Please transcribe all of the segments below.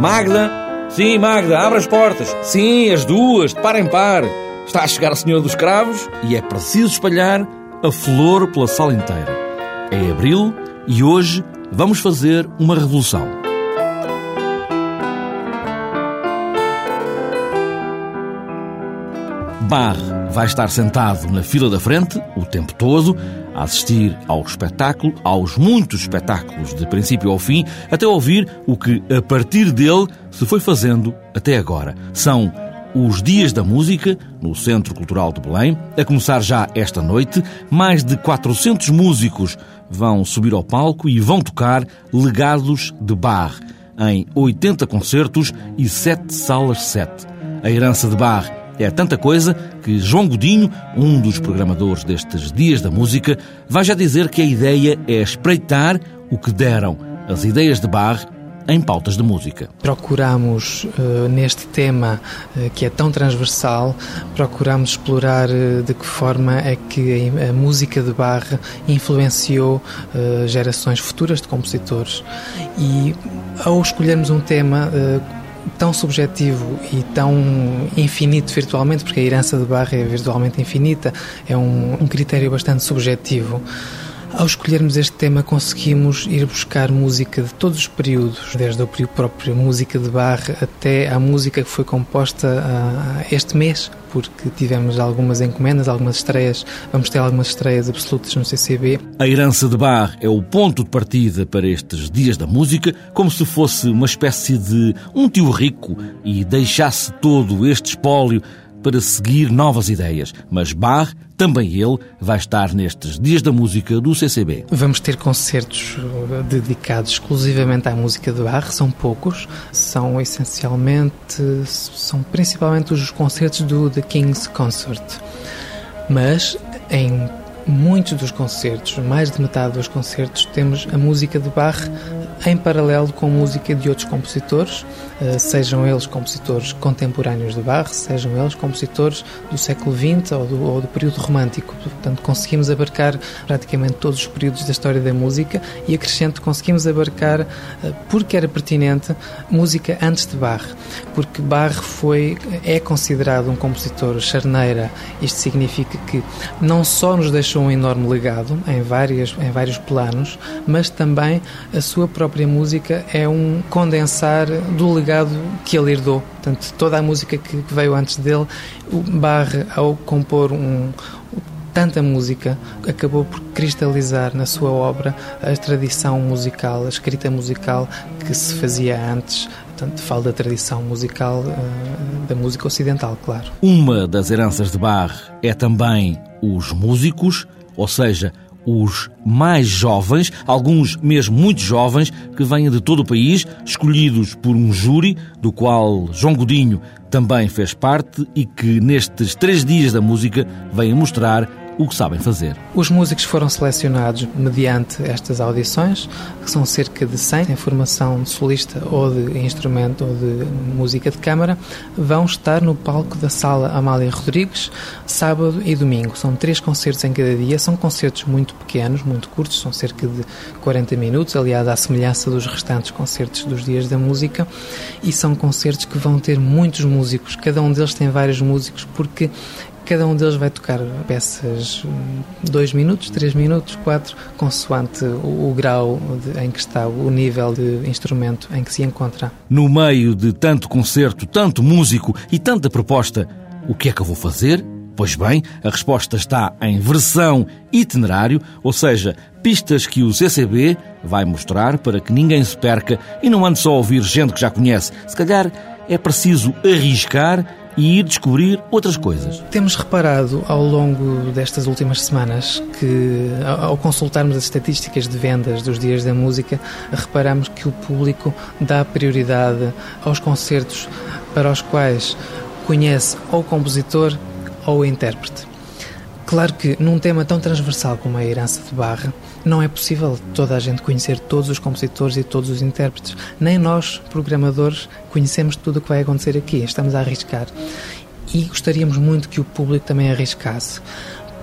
Magda? Sim, Magda, abre as portas. Sim, as duas, de par em par. Está a chegar a Senhora dos Cravos e é preciso espalhar a flor pela sala inteira. É abril e hoje vamos fazer uma revolução. Bar vai estar sentado na fila da frente o tempo todo, a assistir ao espetáculo, aos muitos espetáculos de princípio ao fim, até ouvir o que a partir dele se foi fazendo até agora. São os Dias da Música, no Centro Cultural de Belém, a começar já esta noite. Mais de 400 músicos vão subir ao palco e vão tocar legados de bar em 80 concertos e 7 salas 7. A herança de bar é tanta coisa que João Godinho, um dos programadores destes Dias da Música, vai já dizer que a ideia é espreitar o que deram as ideias de Bach em pautas de música. Procuramos, uh, neste tema uh, que é tão transversal, procuramos explorar uh, de que forma é que a, a música de Bach influenciou gerações futuras de compositores. E ao escolhermos um tema tão subjetivo e tão infinito virtualmente, porque a herança de Barra é virtualmente infinita, é um, um critério bastante subjetivo. Ao escolhermos este tema, conseguimos ir buscar música de todos os períodos, desde a própria música de Barre até a música que foi composta uh, este mês, porque tivemos algumas encomendas, algumas estreias, vamos ter algumas estreias absolutas no CCB. A herança de Barre é o ponto de partida para estes dias da música, como se fosse uma espécie de um tio rico e deixasse todo este espólio para seguir novas ideias, mas Bach, também ele, vai estar nestes Dias da Música do CCB. Vamos ter concertos uh, dedicados exclusivamente à música de Bach, são poucos, são essencialmente, são principalmente os concertos do The King's Concert. Mas em muitos dos concertos, mais de metade dos concertos, temos a música de Bach em paralelo com música de outros compositores, eh, sejam eles compositores contemporâneos de Bach, sejam eles compositores do século XX ou do, ou do período romântico. Portanto, conseguimos abarcar praticamente todos os períodos da história da música e acrescento, conseguimos abarcar, eh, porque era pertinente, música antes de Bach, porque Bach foi, é considerado um compositor charneira. Isto significa que não só nos deixou um enorme legado em, várias, em vários planos, mas também a sua própria música é um condensar do legado que ele herdou. Portanto, toda a música que, veio antes dele, o Barre, ao compor um, tanta música, acabou por cristalizar na sua obra a tradição musical, a escrita musical que se fazia antes. Portanto, falo da tradição musical uh, da música ocidental, claro. Uma das heranças de Bach é também os músicos, ou seja, os mais jovens, alguns mesmo muito jovens, que vêm de todo o país, escolhidos por um júri, do qual João Godinho também fez parte e que nestes três dias da música vem mostrar o que sabem fazer. Os músicos foram selecionados mediante estas audições, que são cerca de 100 em formação de solista ou de instrumento ou de música de câmara, vão estar no palco da Sala Amália Rodrigues sábado e domingo. São três concertos em cada dia, são concertos muito pequenos, muito curtos, são cerca de 40 minutos, aliás, à semelhança dos restantes concertos dos dias da música, e são concertos que vão ter muitos músicos, cada um deles tem vários músicos, porque Cada um deles vai tocar peças 2 minutos, 3 minutos, 4, consoante o, o grau de, em que está, o nível de instrumento em que se encontra. No meio de tanto concerto, tanto músico e tanta proposta, o que é que eu vou fazer? Pois bem, a resposta está em versão itinerário, ou seja, pistas que o CCB vai mostrar para que ninguém se perca e não ande só a ouvir gente que já conhece. Se calhar é preciso arriscar e ir descobrir outras coisas. Temos reparado ao longo destas últimas semanas que, ao consultarmos as estatísticas de vendas dos dias da música, reparamos que o público dá prioridade aos concertos para os quais conhece ou o compositor ou o intérprete. Claro que num tema tão transversal como a herança de Barra, não é possível toda a gente conhecer todos os compositores e todos os intérpretes. Nem nós, programadores, conhecemos tudo o que vai acontecer aqui. Estamos a arriscar. E gostaríamos muito que o público também arriscasse.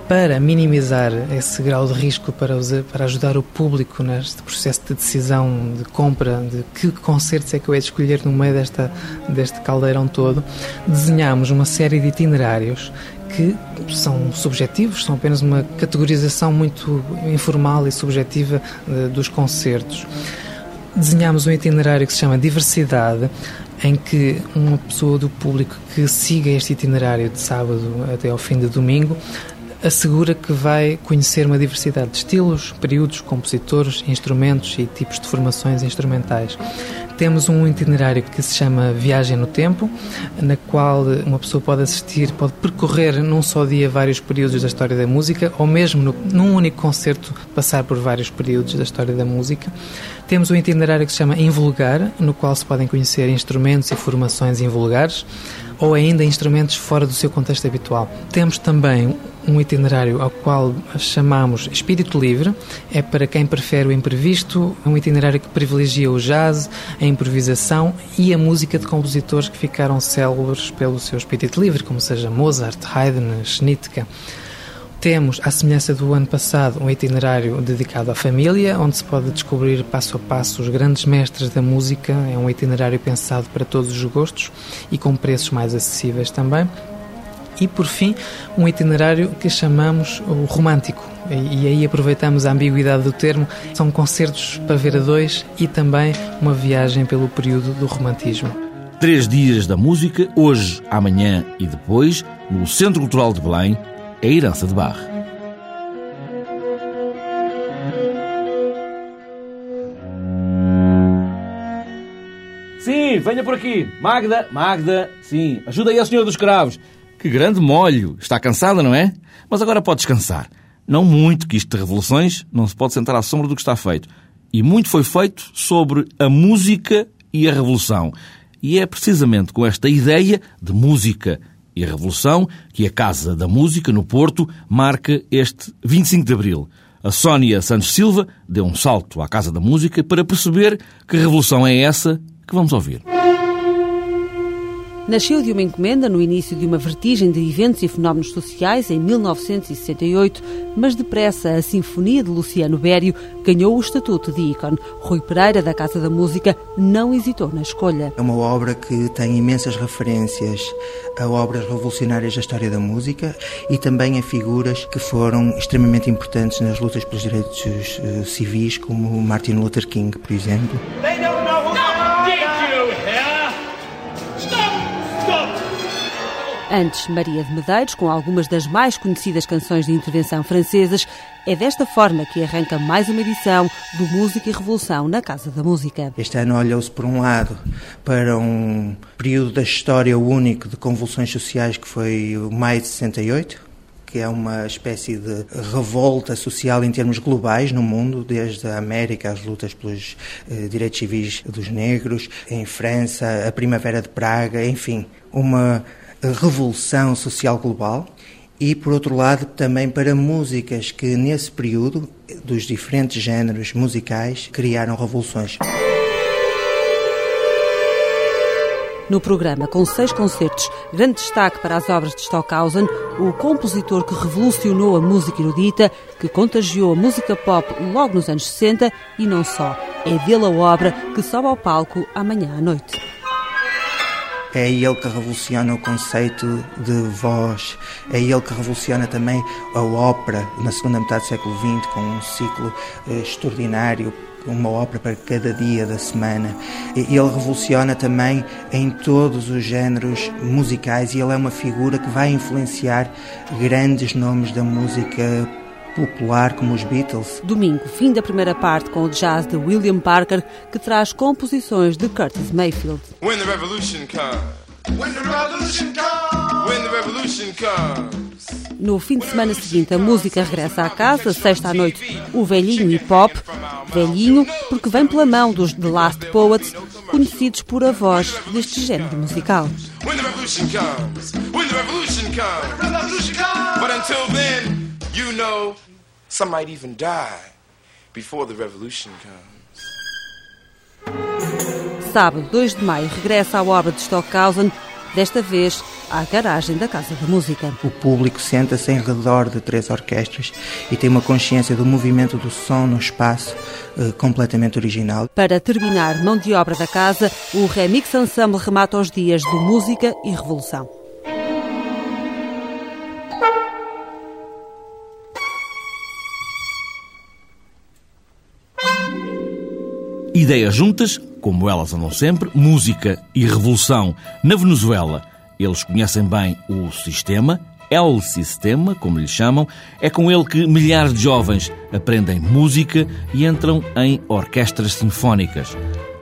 para minimizar esse grau de risco, para, para ajudar o público neste processo de decisão de compra de que concertos é que eu hei de escolher no meio desta, deste caldeirão todo, desenhámos uma série de itinerários que são subjetivos, são apenas uma categorização muito informal e subjetiva uh, dos concertos. Desenhámos um itinerário que se chama Diversidade, em que uma pessoa do público que siga este itinerário de sábado até ao fim de domingo assegura que vai conhecer uma diversidade de estilos, períodos, compositores, instrumentos e tipos de formações instrumentais. Temos um itinerário que se chama Viagem no Tempo, na qual uma pessoa pode assistir, pode percorrer num só dia vários períodos da história da música, ou mesmo no, num único concerto passar por vários períodos da história da música. Temos um itinerário que se chama Invulgar, no qual se podem conhecer instrumentos e formações invulgares ou ainda instrumentos fora do seu contexto habitual. Temos também um itinerário ao qual chamamos Espírito Livre, é para quem prefere o imprevisto, um itinerário que privilegia o jazz, a improvisação e a música de compositores que ficaram célebres pelo seu espírito livre, como seja Mozart, Haydn, Schnittke. Temos, à semelhança do ano passado, um itinerário dedicado à família, onde se pode descobrir passo a passo os grandes mestres da música. É um itinerário pensado para todos os gostos e com preços mais acessíveis também. E, por fim, um itinerário que chamamos o romântico. E aí aproveitamos a ambiguidade do termo. São concertos para ver a dois e também uma viagem pelo período do romantismo. Três dias da música, hoje, amanhã e depois, no Centro Cultural de Belém, a herança de Barre. Sim, venha por aqui. Magda, Magda, sim, ajuda aí a senhora dos cravos. Que grande molho. Está cansada, não é? Mas agora pode descansar. Não muito, que isto de revoluções não se pode sentar à sombra do que está feito. E muito foi feito sobre a música e a revolução. E é precisamente com esta ideia de música e Revolução, que a Casa da Música, no Porto, marca este 25 de Abril. A Sónia Santos Silva deu um salto à Casa da Música para perceber que revolução é essa que vamos ouvir. Nasceu de uma encomenda no início de uma vertigem de eventos e fenómenos sociais em 1968, mas depressa a Sinfonia de Luciano Bério ganhou o estatuto de ícone. Rui Pereira, da Casa da Música, não hesitou na escolha. É uma obra que tem imensas referências a obras revolucionárias da história da música e também a figuras que foram extremamente importantes nas lutas pelos direitos uh, civis, como Martin Luther King, por exemplo. Antes, Maria de Medeiros, com algumas das mais conhecidas canções de intervenção francesas, é desta forma que arranca mais uma edição do Música e Revolução na Casa da Música. Este ano olhou-se, por um lado, para um período da história único de convulsões sociais que foi o maio de 68, que é uma espécie de revolta social em termos globais no mundo, desde a América, as lutas pelos eh, direitos civis dos negros, em França, a Primavera de Praga, enfim, uma revolução social global e, por outro lado, também para músicas que, nesse período, dos diferentes géneros musicais, criaram revoluções. No programa, com seis concertos, grande destaque para as obras de Stockhausen, o compositor que revolucionou a música erudita, que contagiou a música pop logo nos anos 60 e não só. É dele a obra que sobe ao palco amanhã à noite. É ele que revoluciona o conceito de voz, é ele que revoluciona também a ópera na segunda metade do século XX, com um ciclo eh, extraordinário, uma ópera para cada dia da semana. Ele revoluciona também em todos os géneros musicais e ele é uma figura que vai influenciar grandes nomes da música popular como os Beatles. Domingo, fim da primeira parte com o jazz de William Parker, que traz composições de Curtis Mayfield. When the revolution comes, when the revolution comes, when the revolution comes. No fim de semana seguinte, a música regressa à casa, sexta à noite, o velhinho hip hop. Velhinho, porque vem pela mão dos The Last Poets, conhecidos por a voz deste género musical. When the revolution comes, when the revolution comes, revolution comes. But until then, you know Some might even die before the revolution comes. Sábado, 2 de maio, regressa à obra de Stockhausen, desta vez à garagem da Casa da Música. O público senta-se em redor de três orquestras e tem uma consciência do movimento do som no espaço eh, completamente original. Para terminar mão de obra da casa, o Remix Ensemble remata os dias de música e revolução. Ideias juntas, como elas andam sempre, música e revolução. Na Venezuela, eles conhecem bem o sistema, El Sistema, como lhe chamam, é com ele que milhares de jovens aprendem música e entram em orquestras sinfónicas.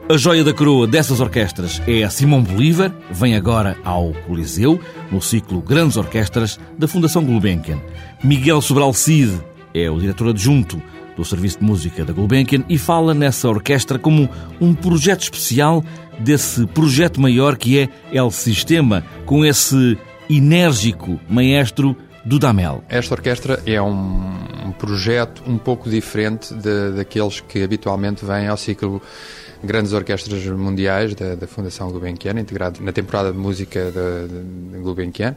A joia da coroa dessas orquestras é a Simão Bolívar, vem agora ao Coliseu, no ciclo Grandes Orquestras da Fundação Gulbenkian. Miguel Sobral Cid é o diretor adjunto do Serviço de Música da Gulbenkian e fala nessa orquestra como um projeto especial desse projeto maior que é El Sistema, com esse enérgico maestro Dudamel. Esta orquestra é um, projeto um pouco diferente de, daqueles que habitualmente vêm ao ciclo grandes orquestras mundiais da, da Fundação Gulbenkian, integrado na temporada de música da, da Gulbenkian.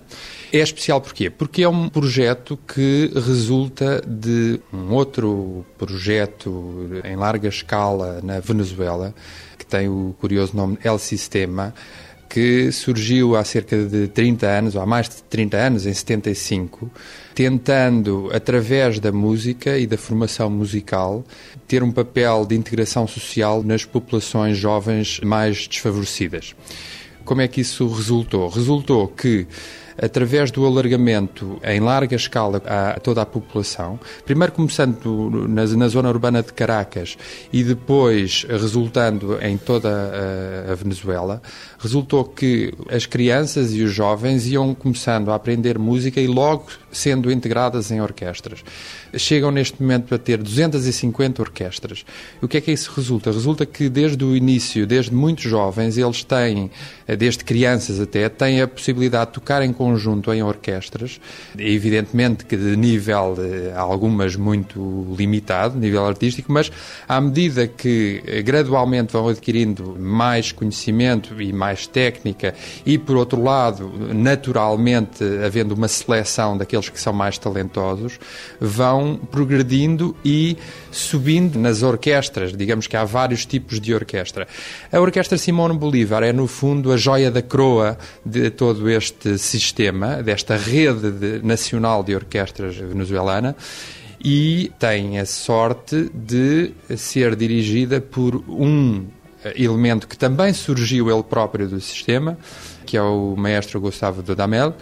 É especial porquê? Porque é um projeto que resulta de um outro projeto em larga escala na Venezuela, que tem o curioso nome El Sistema, que surgiu há cerca de 30 anos, ou há mais de 30 anos, em 75, tentando, através da música e da formação musical, ter um papel de integração social nas populações jovens mais desfavorecidas. Como é que isso resultou? Resultou que através do alargamento em larga escala a toda a população, primeiro começando na, na zona urbana de Caracas e depois resultando em toda a, a Venezuela, resultou que as crianças e os jovens iam começando a aprender música e logo sendo integradas em orquestras. Chegam neste momento a ter 250 orquestras. O que é que isso resulta? Resulta que desde o início, desde muito jovens, eles têm, desde crianças até, têm a possibilidade de tocar em conjunto em orquestras. Evidentemente que de nível, eh, algumas muito limitado, nível artístico, mas à medida que eh, gradualmente vão adquirindo mais conhecimento e mais técnica e, por outro lado, naturalmente havendo uma seleção daqueles aqueles que são mais talentosos, vão progredindo e subindo nas orquestras. Digamos que há vários tipos de orquestra. A Orquestra Simone Bolívar é, no fundo, a joia da coroa de todo este sistema, desta rede de, nacional de orquestras venezuelana e tem a sorte de ser dirigida por um elemento que também surgiu ele próprio do sistema, que é o maestro Gustavo Dudamel,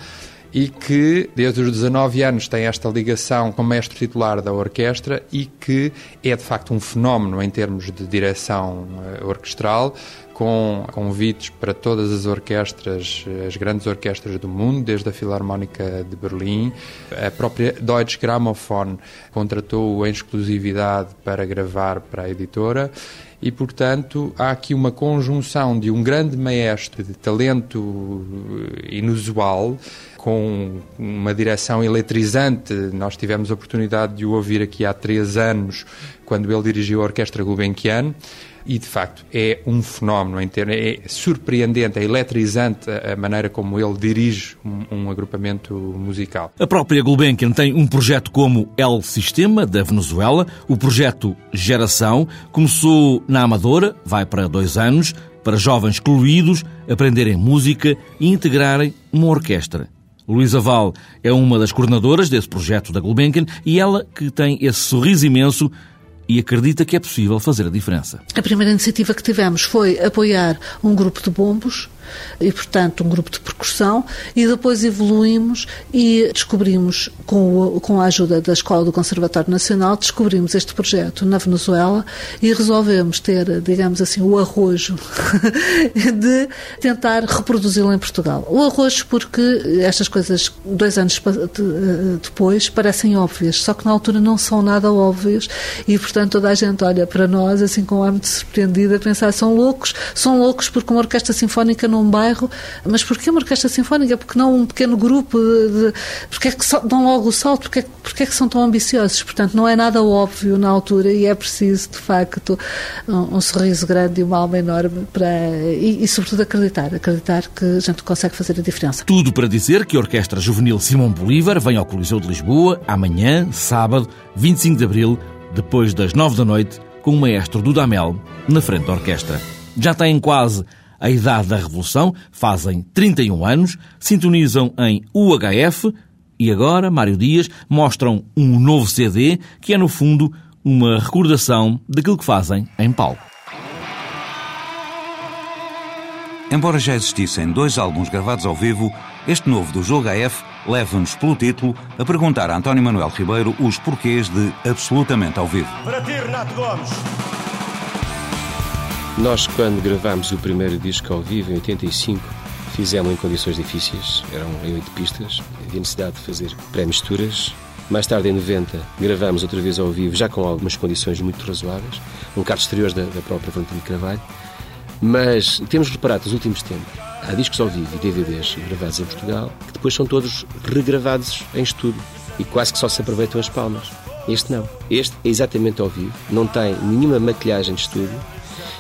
e que desde os 19 anos tem esta ligação com o mestre titular da orquestra e que é de facto um fenómeno em termos de direção eh, orquestral, com convites para todas as orquestras, as grandes orquestras do mundo, desde a Filarmónica de Berlim. A própria Deutsche Grammophon contratou-o em exclusividade para gravar para a editora e, portanto, há aqui uma conjunção de um grande maestro de talento eh, inusual com uma direção eletrizante. Nós tivemos a oportunidade de o ouvir aqui há três anos, quando ele dirigiu a Orquestra Gulbenkian e de facto é um fenómeno em termos, é surpreendente, é eletrizante a maneira como ele dirige um, um, agrupamento musical. A própria Gulbenkian tem um projeto como El Sistema da Venezuela, o projeto Geração, começou na Amadora, vai para dois anos, para jovens excluídos aprenderem música e integrarem uma orquestra. Luísa Val é uma das coordenadoras desse projeto da Gulbenkian e ela que tem esse sorriso imenso e acredita que é possível fazer a diferença. A primeira iniciativa que tivemos foi apoiar um grupo de bombos e, portanto, um grupo de percussão, e depois evoluímos e descobrimos, com, o, com a ajuda da Escola do Conservatório Nacional, descobrimos este projeto na Venezuela e resolvemos ter, digamos assim, o arrojo de tentar reproduzi-lo em Portugal. O arrojo porque estas coisas, dois anos depois, parecem óbvias, só que na altura não são nada óbvias e, portanto, toda a gente olha para nós assim com ar muito surpreendido a pensar, são loucos, são loucos porque uma orquestra sinfónica não num bairro, mas porquê uma orquestra sinfónica? Porque não um pequeno grupo? De, de, porque é que dão logo o salto? Porque é, porque é que são tão ambiciosos? Portanto, não é nada óbvio na altura e é preciso, de facto, um, um sorriso grande e uma alma enorme para, e, e, sobretudo, acreditar. Acreditar que a gente consegue fazer a diferença. Tudo para dizer que a Orquestra Juvenil Simão Bolívar vem ao Coliseu de Lisboa amanhã, sábado, 25 de abril, depois das 9 da noite, com o maestro Dudamel na frente da orquestra. Já têm quase a idade da Revolução, fazem 31 anos, sintonizam em UHF e agora, Mário Dias, mostram um novo CD que é, no fundo, uma recordação daquilo que fazem em palco. Embora já existissem dois álbuns gravados ao vivo, este novo do Jogo HF leva-nos pelo título a perguntar a António Manuel Ribeiro os porquês de Absolutamente ao Vivo. Para ti, Renato Gomes. Nós, quando gravámos o primeiro disco ao vivo, em 85, fizemos em condições difíceis, eram em oito pistas, havia necessidade de fazer pré-misturas. Mais tarde, em 90, gravámos outra vez ao vivo, já com algumas condições muito razoáveis, um carro exterior da, da própria Valentina Carvalho. Mas temos reparado nos últimos tempos, há discos ao vivo e DVDs gravados em Portugal que depois são todos regravados em estúdio e quase que só se aproveitam as palmas. Este não. Este é exatamente ao vivo, não tem nenhuma maquilhagem de estúdio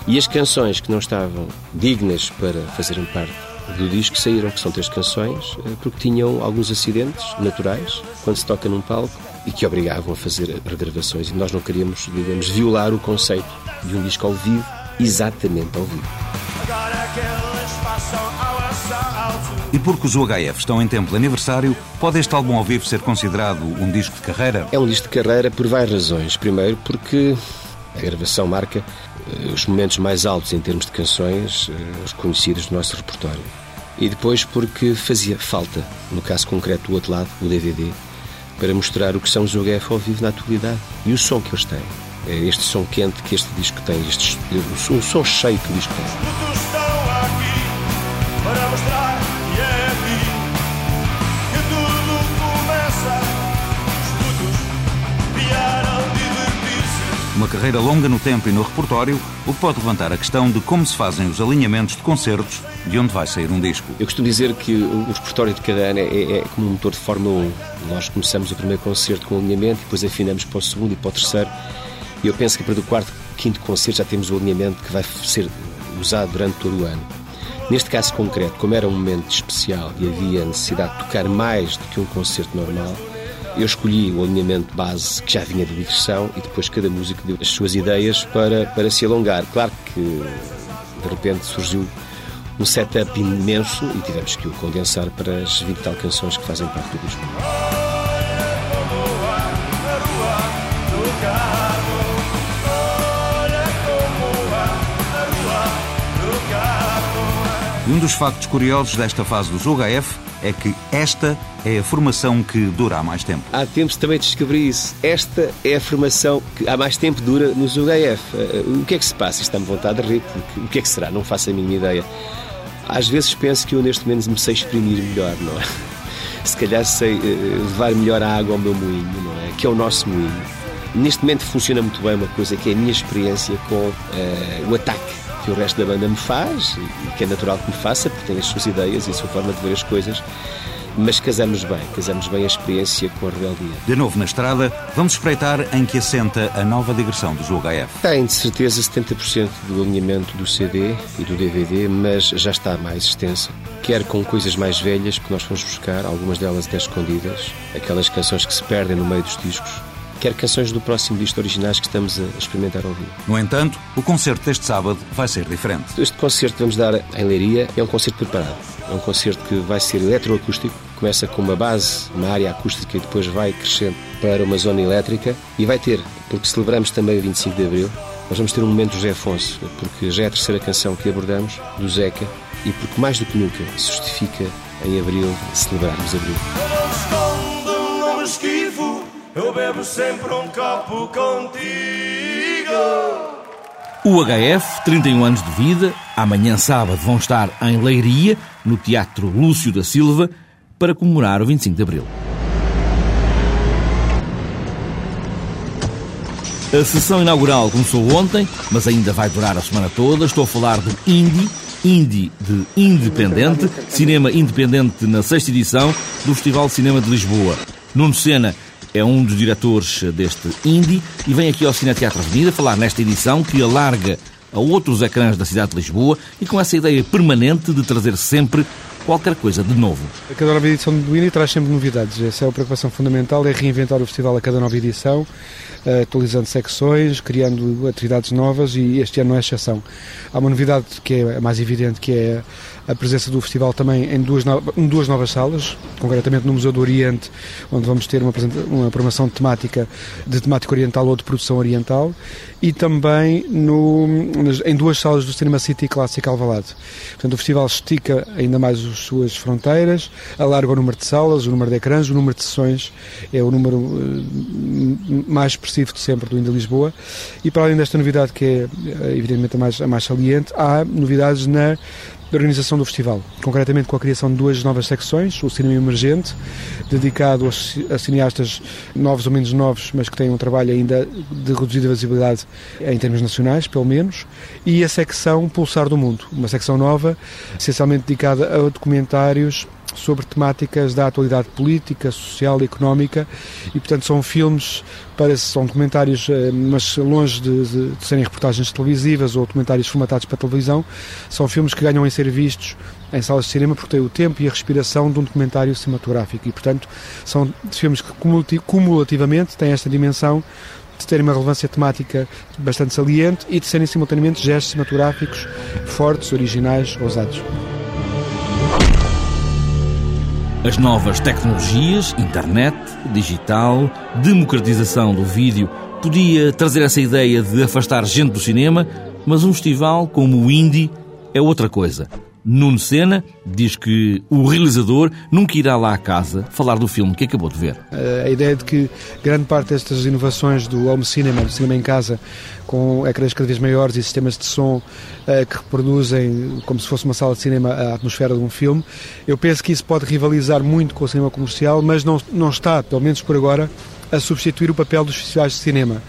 e as canções que não estavam dignas para fazerem parte do disco saíram, que são três canções, eh, porque tinham alguns acidentes naturais quando se toca num palco e que obrigavam a fazer regravações. E nós não queríamos, digamos, violar o conceito de um disco ao vivo exatamente ao vivo. E porque os UHF estão em tempo de aniversário, pode este álbum ao vivo ser considerado um disco de carreira? É um disco de carreira por várias razões. Primeiro, porque a gravação marca eh, os momentos mais altos em termos de canções eh, conhecidas do nosso repertório. E depois, porque fazia falta, no caso concreto do outro lado, o DVD, para mostrar o que são os UHF ao vivo na atualidade e o som que eles têm. É este som quente que este disco tem, este, o som cheio que o disco tem. Uma carreira longa no tempo e no repertório, o que pode levantar a questão de como se fazem os alinhamentos de concertos de onde vai sair um disco. Eu costumo dizer que o repertório de cada ano é, é, é como um motor de Fórmula 1. Nós começamos o primeiro concerto com alinhamento, depois afinamos para o segundo e para o terceiro e eu penso que para o quarto, quinto concerto já temos o alinhamento que vai ser usado durante todo o ano. Neste caso concreto, como era um momento especial e havia necessidade de tocar mais do que um concerto normal, eu escolhi o alinhamento base que já vinha de digressão e depois cada músico deu as suas ideias para, para se alongar. Claro que de repente surgiu um setup imenso e tivemos que o condensar para as 20 tal canções que fazem parte do disco. Um dos factos curiosos desta fase do Jogo é que esta é a formação que dura há mais tempo. Há tempos também descobri isso. Esta é a formação que há mais tempo dura no Jogo AF. Eh, o que é que se passa? Está-me vontade de rir. O que é que será? Não faço a mínima ideia. Às vezes penso que eu neste momento me sei exprimir melhor, não é? Se calhar sei eh, levar melhor a água ao meu moinho, não é? Que é o nosso moinho. Neste momento funciona muito bem uma coisa que é a minha experiência com uh, o ataque que o resto da banda me faz e que é natural que me faça, porque tem as suas ideias e a sua forma de ver as coisas. Mas casamos bem, casamos bem a experiência com a rebeldia. De novo na estrada, vamos espreitar em que assenta a nova digressão do jogo AF. Tem de certeza 70% do alinhamento do CD e do DVD, mas já está mais extensa. Quer com coisas mais velhas, que nós fomos buscar, algumas delas até escondidas, aquelas canções que se perdem no meio dos discos, quer canções do próximo disco originais que estamos a experimentar ao vivo. No entanto, o concerto deste sábado vai ser diferente. Este concerto que vamos dar em Leiria é um concerto preparado. É um concerto que vai ser eletroacústico, começa com uma base, uma área acústica e depois vai crescendo para uma zona elétrica e vai ter, porque celebramos também o 25 de Abril, nós vamos ter um momento do José Afonso, porque já é a terceira canção que abordamos, do Zeca, e porque mais do que nunca se justifica em Abril celebrarmos Abril. Eu bebo sempre um copo contigo. O HF, 31 anos de vida, amanhã sábado vão estar em Leiria, no Teatro Lúcio da Silva, para comemorar o 25 de Abril. A sessão inaugural começou ontem, mas ainda vai durar a semana toda. Estou a falar do Indie, Indie de Independente, cinema independente na sexta edição do Festival de Cinema de Lisboa. Nuno Sena é um dos diretores deste Indie e vem aqui ao Cine Teatro Avenida falar nesta edição que alarga a outros ecrãs da cidade de Lisboa e com essa ideia permanente de trazer sempre qualquer coisa de novo. A cada nova edição do Indie traz sempre novidades. Essa é a preocupação fundamental, é reinventar o festival a cada nova edição, eh, atualizando secções, criando atividades novas e este ano não é exceção. Há uma novidade que é mais evidente, que é a presença do festival também em duas, em duas novas salas, concretamente no Museu do Oriente, onde vamos ter uma, uma programação temática de temática oriental ou de produção oriental, e também no, em duas salas do Cinema City Clássico Alvalade. Portanto, o festival estica ainda mais as suas fronteiras, alarga o número de salas, o número de ecrãs, o número de sessões, é o número uh, mais expressivo de sempre do Inda Lisboa, e para além desta novidade que é eh, evidentemente a mais, a mais saliente, há novidades na da organização do festival, concretamente com a criação de duas novas secções, o Cinema Emergente, dedicado a cineastas novos ou menos novos, mas que têm um trabalho ainda de reduzida visibilidade em termos nacionais, pelo menos, e a secção Pulsar do Mundo, uma secção nova, essencialmente dedicada a documentários sobre temáticas da atualidade política, social e económica e, portanto, são filmes, para, são documentários, eh, mas longe de, de, de serem reportagens televisivas ou documentários formatados para televisão, são filmes que ganham em ser vistos em salas de cinema porque têm o tempo e a respiração de um documentário cinematográfico e, portanto, são filmes que cumulativamente têm esta dimensão de terem uma relevância temática bastante saliente e de serem simultaneamente gestos cinematográficos fortes, originais, ousados. As novas tecnologias, internet, digital, democratização do vídeo, podia trazer essa ideia de afastar gente do cinema, mas um festival como o Indie é outra coisa. Nuno Sena diz que o realizador nunca irá lá à casa falar do filme que acabou de ver. A ideia de que grande parte destas inovações do home cinema, do cinema em casa, com ecrãs cada vez maiores e sistemas de som uh, que reproduzem, como se fosse uma sala de cinema, a atmosfera de um filme, eu penso que isso pode rivalizar muito com o cinema comercial, mas não, não está, pelo menos por agora, a substituir o papel dos festivais de cinema.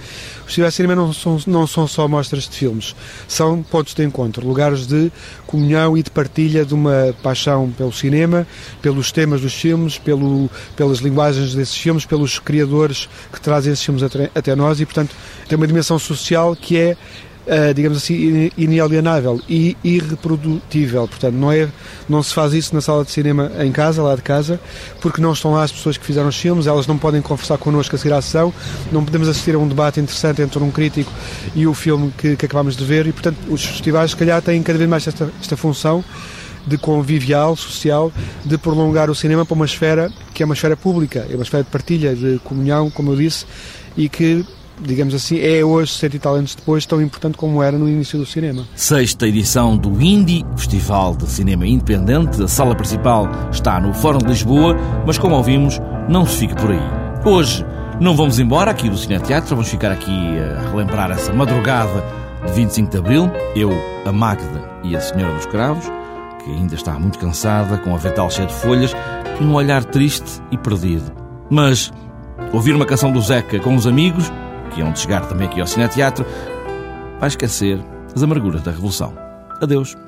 Festivais de cinema não são, não são só mostras de filmes, são pontos de encontro, lugares de comunhão e de partilha de uma paixão pelo cinema, pelos temas dos filmes, pelo, pelas linguagens desses filmes, pelos criadores que trazem esses filmes até, até nós e, portanto, tem uma dimensão social que é uh, digamos assim, inalienável e irreprodutível. Portanto, não, é, não se faz isso na sala de cinema em casa, lá de casa, porque não estão lá as pessoas que fizeram os filmes, elas não podem conversar connosco a seguir à sessão, não podemos assistir a um debate interessante entre um crítico e o filme que, que acabamos de ver, e portanto, os festivais, se calhar, têm cada vez mais esta, esta função de convivial, social, de prolongar o cinema para uma esfera que é uma esfera pública, é uma esfera de partilha, de comunhão, como eu disse, e que digamos assim, é hoje, sete e tal anos depois, tão importante como era no início do cinema. Sexta edição do Indie, Festival de Cinema Independente. A sala principal está no Fórum de Lisboa, mas como ouvimos, não se fica por aí. Hoje não vamos embora aqui do Cineteatro, vamos ficar aqui a relembrar essa madrugada de 25 de Abril, eu, a Magda e a Senhora dos Cravos, que ainda está muito cansada, com a vetal cheia de folhas e um olhar triste e perdido. Mas ouvir uma canção do Zeca com os amigos que iam de chegar também aqui ao Cineteatro, vai esquecer as amarguras da Revolução. Adeus.